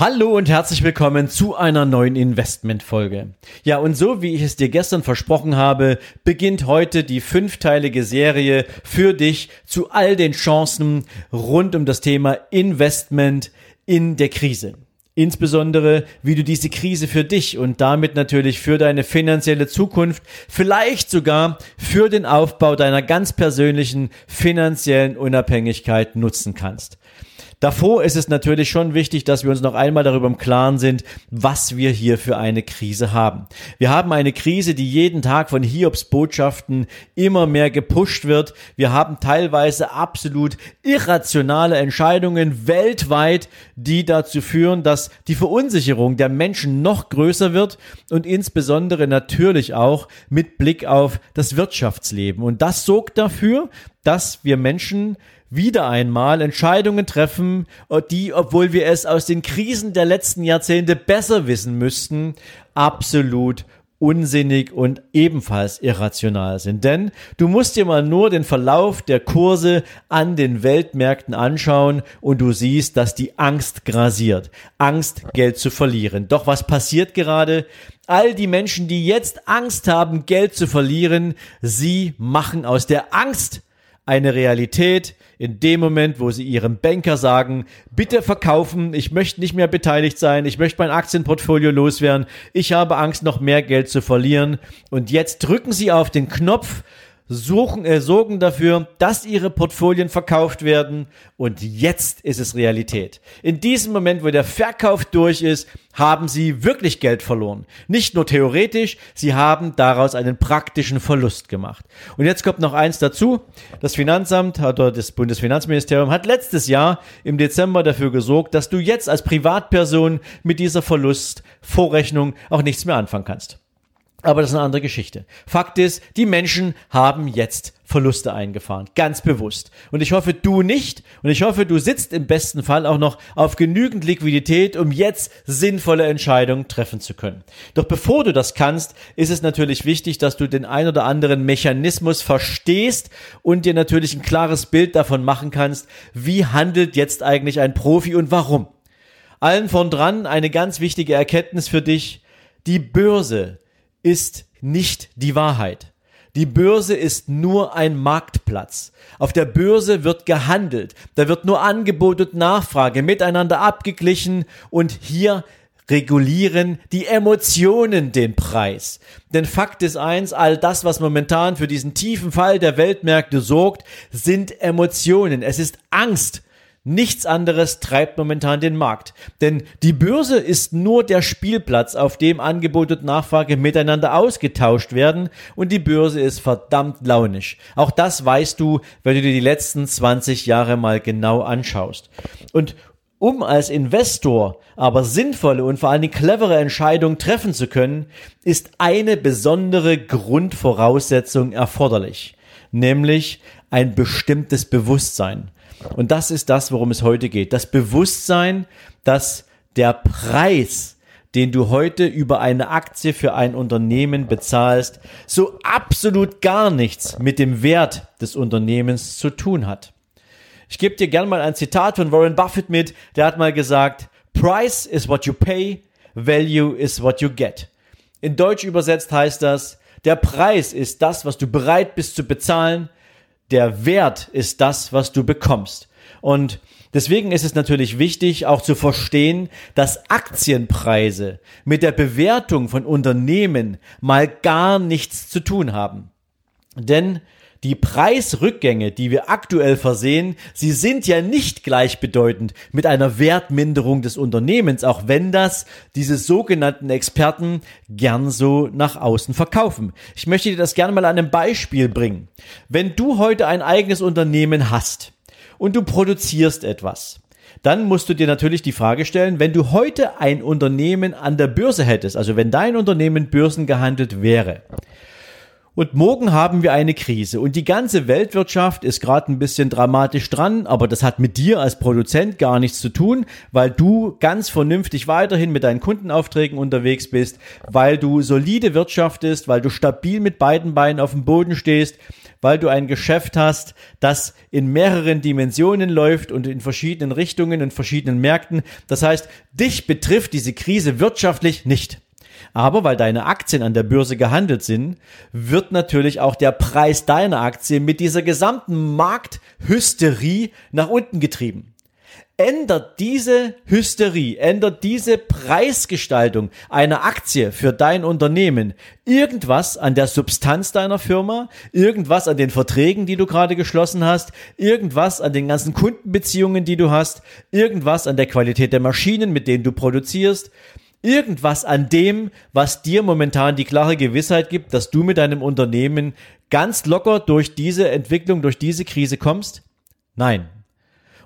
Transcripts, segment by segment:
Hallo und herzlich willkommen zu einer neuen Investmentfolge. Ja, und so wie ich es dir gestern versprochen habe, beginnt heute die fünfteilige Serie für dich zu all den Chancen rund um das Thema Investment in der Krise. Insbesondere, wie du diese Krise für dich und damit natürlich für deine finanzielle Zukunft, vielleicht sogar für den Aufbau deiner ganz persönlichen finanziellen Unabhängigkeit nutzen kannst. Davor ist es natürlich schon wichtig, dass wir uns noch einmal darüber im Klaren sind, was wir hier für eine Krise haben. Wir haben eine Krise, die jeden Tag von Hiobs Botschaften immer mehr gepusht wird. Wir haben teilweise absolut irrationale Entscheidungen weltweit, die dazu führen, dass die Verunsicherung der Menschen noch größer wird und insbesondere natürlich auch mit Blick auf das Wirtschaftsleben. Und das sorgt dafür, dass wir Menschen wieder einmal Entscheidungen treffen, die, obwohl wir es aus den Krisen der letzten Jahrzehnte besser wissen müssten, absolut unsinnig und ebenfalls irrational sind. Denn du musst dir mal nur den Verlauf der Kurse an den Weltmärkten anschauen und du siehst, dass die Angst grasiert. Angst, Geld zu verlieren. Doch was passiert gerade? All die Menschen, die jetzt Angst haben, Geld zu verlieren, sie machen aus der Angst eine Realität in dem Moment, wo sie ihrem Banker sagen, bitte verkaufen, ich möchte nicht mehr beteiligt sein, ich möchte mein Aktienportfolio loswerden, ich habe Angst, noch mehr Geld zu verlieren. Und jetzt drücken sie auf den Knopf, suchen, äh, sorgen dafür, dass ihre Portfolien verkauft werden und jetzt ist es Realität. In diesem Moment, wo der Verkauf durch ist, haben sie wirklich Geld verloren. Nicht nur theoretisch, sie haben daraus einen praktischen Verlust gemacht. Und jetzt kommt noch eins dazu. Das Finanzamt oder das Bundesfinanzministerium hat letztes Jahr im Dezember dafür gesorgt, dass du jetzt als Privatperson mit dieser Verlustvorrechnung auch nichts mehr anfangen kannst. Aber das ist eine andere Geschichte. Fakt ist, die Menschen haben jetzt Verluste eingefahren. Ganz bewusst. Und ich hoffe, du nicht. Und ich hoffe, du sitzt im besten Fall auch noch auf genügend Liquidität, um jetzt sinnvolle Entscheidungen treffen zu können. Doch bevor du das kannst, ist es natürlich wichtig, dass du den ein oder anderen Mechanismus verstehst und dir natürlich ein klares Bild davon machen kannst, wie handelt jetzt eigentlich ein Profi und warum. Allen von dran eine ganz wichtige Erkenntnis für dich. Die Börse ist nicht die Wahrheit. Die Börse ist nur ein Marktplatz. Auf der Börse wird gehandelt. Da wird nur Angebot und Nachfrage miteinander abgeglichen und hier regulieren die Emotionen den Preis. Denn Fakt ist eins, all das, was momentan für diesen tiefen Fall der Weltmärkte sorgt, sind Emotionen. Es ist Angst Nichts anderes treibt momentan den Markt. Denn die Börse ist nur der Spielplatz, auf dem Angebot und Nachfrage miteinander ausgetauscht werden und die Börse ist verdammt launisch. Auch das weißt du, wenn du dir die letzten 20 Jahre mal genau anschaust. Und um als Investor aber sinnvolle und vor allen Dingen clevere Entscheidungen treffen zu können, ist eine besondere Grundvoraussetzung erforderlich, nämlich ein bestimmtes Bewusstsein. Und das ist das, worum es heute geht. Das Bewusstsein, dass der Preis, den du heute über eine Aktie für ein Unternehmen bezahlst, so absolut gar nichts mit dem Wert des Unternehmens zu tun hat. Ich gebe dir gern mal ein Zitat von Warren Buffett mit, der hat mal gesagt, Price is what you pay, value is what you get. In Deutsch übersetzt heißt das, der Preis ist das, was du bereit bist zu bezahlen, der Wert ist das, was du bekommst. Und deswegen ist es natürlich wichtig, auch zu verstehen, dass Aktienpreise mit der Bewertung von Unternehmen mal gar nichts zu tun haben. Denn die Preisrückgänge, die wir aktuell versehen, sie sind ja nicht gleichbedeutend mit einer Wertminderung des Unternehmens, auch wenn das diese sogenannten Experten gern so nach außen verkaufen. Ich möchte dir das gerne mal an einem Beispiel bringen. Wenn du heute ein eigenes Unternehmen hast und du produzierst etwas, dann musst du dir natürlich die Frage stellen, wenn du heute ein Unternehmen an der Börse hättest, also wenn dein Unternehmen börsengehandelt wäre, und morgen haben wir eine Krise und die ganze Weltwirtschaft ist gerade ein bisschen dramatisch dran, aber das hat mit dir als Produzent gar nichts zu tun, weil du ganz vernünftig weiterhin mit deinen Kundenaufträgen unterwegs bist, weil du solide wirtschaftest, weil du stabil mit beiden Beinen auf dem Boden stehst, weil du ein Geschäft hast, das in mehreren Dimensionen läuft und in verschiedenen Richtungen und verschiedenen Märkten. Das heißt, dich betrifft diese Krise wirtschaftlich nicht. Aber weil deine Aktien an der Börse gehandelt sind, wird natürlich auch der Preis deiner Aktie mit dieser gesamten Markthysterie nach unten getrieben. Ändert diese Hysterie, ändert diese Preisgestaltung einer Aktie für dein Unternehmen irgendwas an der Substanz deiner Firma, irgendwas an den Verträgen, die du gerade geschlossen hast, irgendwas an den ganzen Kundenbeziehungen, die du hast, irgendwas an der Qualität der Maschinen, mit denen du produzierst, irgendwas an dem, was dir momentan die klare Gewissheit gibt, dass du mit deinem Unternehmen ganz locker durch diese Entwicklung, durch diese Krise kommst? Nein.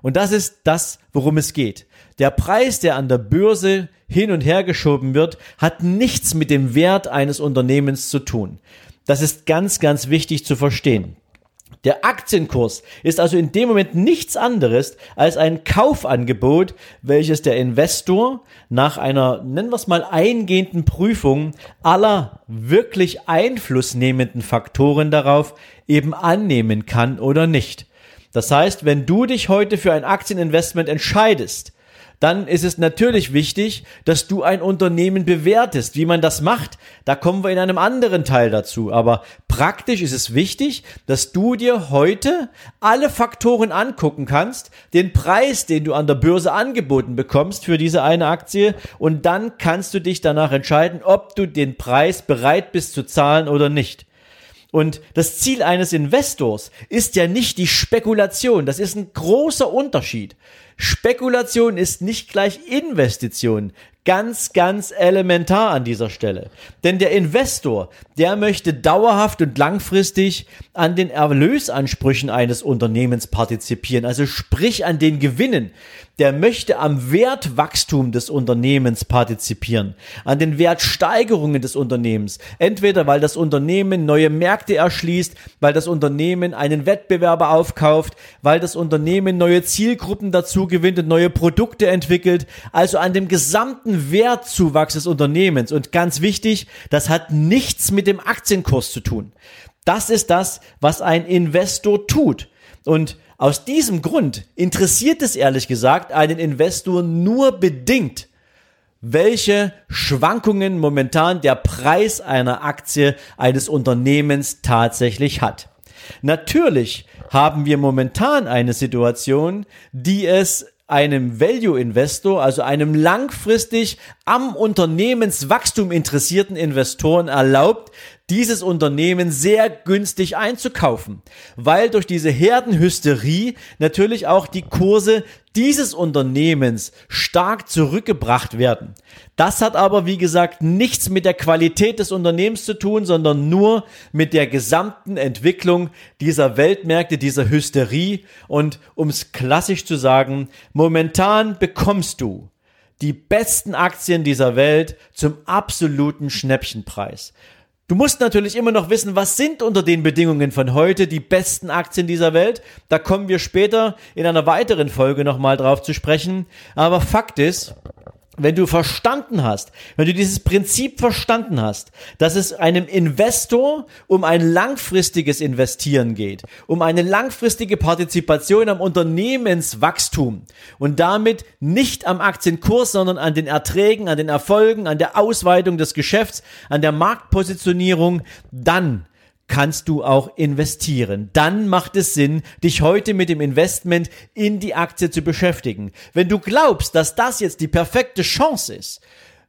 Und das ist das, worum es geht. Der Preis, der an der Börse hin und her geschoben wird, hat nichts mit dem Wert eines Unternehmens zu tun. Das ist ganz, ganz wichtig zu verstehen. Der Aktienkurs ist also in dem Moment nichts anderes als ein Kaufangebot, welches der Investor nach einer, nennen wir es mal, eingehenden Prüfung aller wirklich einflussnehmenden Faktoren darauf eben annehmen kann oder nicht. Das heißt, wenn du dich heute für ein Aktieninvestment entscheidest, dann ist es natürlich wichtig, dass du ein Unternehmen bewertest. Wie man das macht, da kommen wir in einem anderen Teil dazu. Aber praktisch ist es wichtig, dass du dir heute alle Faktoren angucken kannst, den Preis, den du an der Börse angeboten bekommst für diese eine Aktie und dann kannst du dich danach entscheiden, ob du den Preis bereit bist zu zahlen oder nicht. Und das Ziel eines Investors ist ja nicht die Spekulation. Das ist ein großer Unterschied. Spekulation ist nicht gleich Investition. Ganz, ganz elementar an dieser Stelle. Denn der Investor, der möchte dauerhaft und langfristig an den Erlösansprüchen eines Unternehmens partizipieren, also sprich an den Gewinnen. Der möchte am Wertwachstum des Unternehmens partizipieren, an den Wertsteigerungen des Unternehmens. Entweder weil das Unternehmen neue Märkte erschließt, weil das Unternehmen einen Wettbewerber aufkauft, weil das Unternehmen neue Zielgruppen dazu gewinnt und neue Produkte entwickelt, also an dem gesamten Wertzuwachs des Unternehmens. Und ganz wichtig, das hat nichts mit dem Aktienkurs zu tun. Das ist das, was ein Investor tut. Und aus diesem Grund interessiert es ehrlich gesagt einen Investor nur bedingt, welche Schwankungen momentan der Preis einer Aktie eines Unternehmens tatsächlich hat. Natürlich haben wir momentan eine Situation, die es einem Value Investor, also einem langfristig am Unternehmenswachstum interessierten Investoren erlaubt, dieses Unternehmen sehr günstig einzukaufen, weil durch diese Herdenhysterie natürlich auch die Kurse dieses Unternehmens stark zurückgebracht werden. Das hat aber, wie gesagt, nichts mit der Qualität des Unternehmens zu tun, sondern nur mit der gesamten Entwicklung dieser Weltmärkte, dieser Hysterie. Und um es klassisch zu sagen, momentan bekommst du die besten Aktien dieser Welt zum absoluten Schnäppchenpreis. Du musst natürlich immer noch wissen, was sind unter den Bedingungen von heute die besten Aktien dieser Welt. Da kommen wir später in einer weiteren Folge nochmal drauf zu sprechen. Aber Fakt ist, wenn du verstanden hast, wenn du dieses Prinzip verstanden hast, dass es einem Investor um ein langfristiges Investieren geht, um eine langfristige Partizipation am Unternehmenswachstum und damit nicht am Aktienkurs, sondern an den Erträgen, an den Erfolgen, an der Ausweitung des Geschäfts, an der Marktpositionierung, dann kannst du auch investieren. Dann macht es Sinn, dich heute mit dem Investment in die Aktie zu beschäftigen. Wenn du glaubst, dass das jetzt die perfekte Chance ist,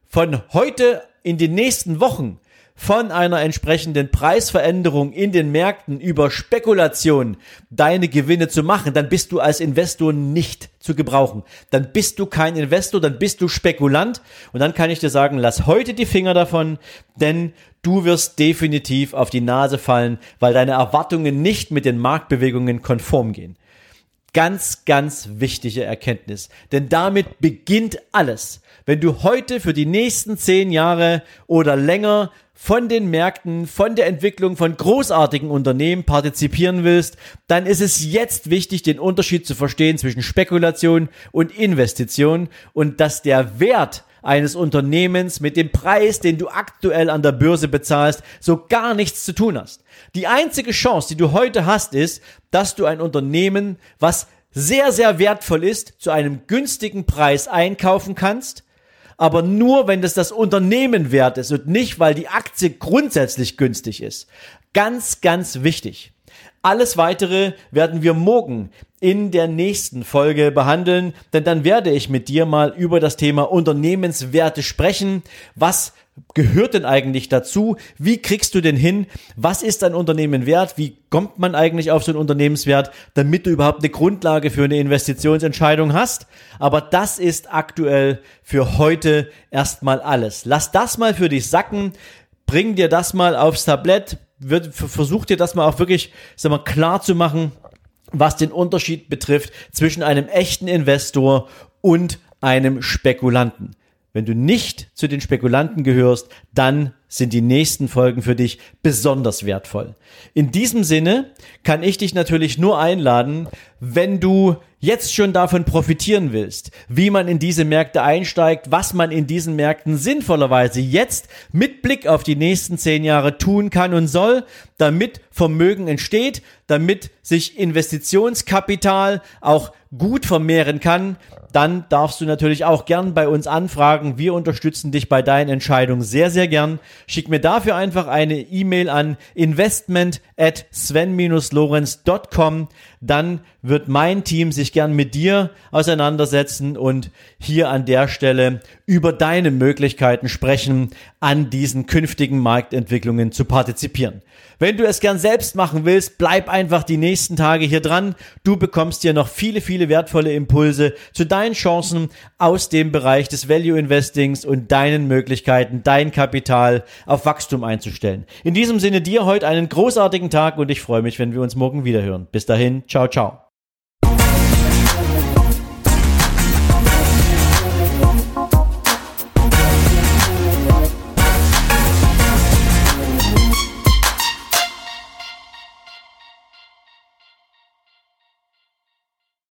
von heute in den nächsten Wochen von einer entsprechenden Preisveränderung in den Märkten über Spekulation deine Gewinne zu machen, dann bist du als Investor nicht zu gebrauchen. Dann bist du kein Investor, dann bist du Spekulant und dann kann ich dir sagen, lass heute die Finger davon, denn du wirst definitiv auf die Nase fallen, weil deine Erwartungen nicht mit den Marktbewegungen konform gehen. Ganz, ganz wichtige Erkenntnis. Denn damit beginnt alles. Wenn du heute für die nächsten zehn Jahre oder länger von den Märkten, von der Entwicklung von großartigen Unternehmen partizipieren willst, dann ist es jetzt wichtig, den Unterschied zu verstehen zwischen Spekulation und Investition und dass der Wert eines Unternehmens mit dem Preis, den du aktuell an der Börse bezahlst, so gar nichts zu tun hast. Die einzige Chance, die du heute hast, ist, dass du ein Unternehmen, was sehr, sehr wertvoll ist, zu einem günstigen Preis einkaufen kannst, aber nur, wenn das das Unternehmen wert ist und nicht, weil die Aktie grundsätzlich günstig ist. Ganz, ganz wichtig. Alles weitere werden wir morgen in der nächsten Folge behandeln, denn dann werde ich mit dir mal über das Thema Unternehmenswerte sprechen. Was gehört denn eigentlich dazu? Wie kriegst du denn hin? Was ist ein Unternehmen wert? Wie kommt man eigentlich auf so einen Unternehmenswert, damit du überhaupt eine Grundlage für eine Investitionsentscheidung hast? Aber das ist aktuell für heute erstmal alles. Lass das mal für dich sacken. Bring dir das mal aufs Tablett. Versuch dir das mal auch wirklich, sag mal, klar zu machen, was den Unterschied betrifft zwischen einem echten Investor und einem Spekulanten. Wenn du nicht zu den Spekulanten gehörst, dann sind die nächsten Folgen für dich besonders wertvoll. In diesem Sinne kann ich dich natürlich nur einladen, wenn du jetzt schon davon profitieren willst, wie man in diese Märkte einsteigt, was man in diesen Märkten sinnvollerweise jetzt mit Blick auf die nächsten zehn Jahre tun kann und soll, damit Vermögen entsteht, damit sich Investitionskapital auch gut vermehren kann, dann darfst du natürlich auch gern bei uns anfragen. Wir unterstützen dich bei deinen Entscheidungen sehr, sehr gern. Schick mir dafür einfach eine E-Mail an investment at sven-lorenz.com. Dann wird mein Team sich gern mit dir auseinandersetzen und hier an der Stelle über deine Möglichkeiten sprechen, an diesen künftigen Marktentwicklungen zu partizipieren. Wenn du es gern selbst machen willst, bleib einfach die nächsten Tage hier dran. Du bekommst hier noch viele, viele wertvolle Impulse zu deinen Chancen aus dem Bereich des Value Investings und deinen Möglichkeiten, dein Kapital auf Wachstum einzustellen. In diesem Sinne dir heute einen großartigen Tag und ich freue mich, wenn wir uns morgen wieder hören. Bis dahin, ciao, ciao.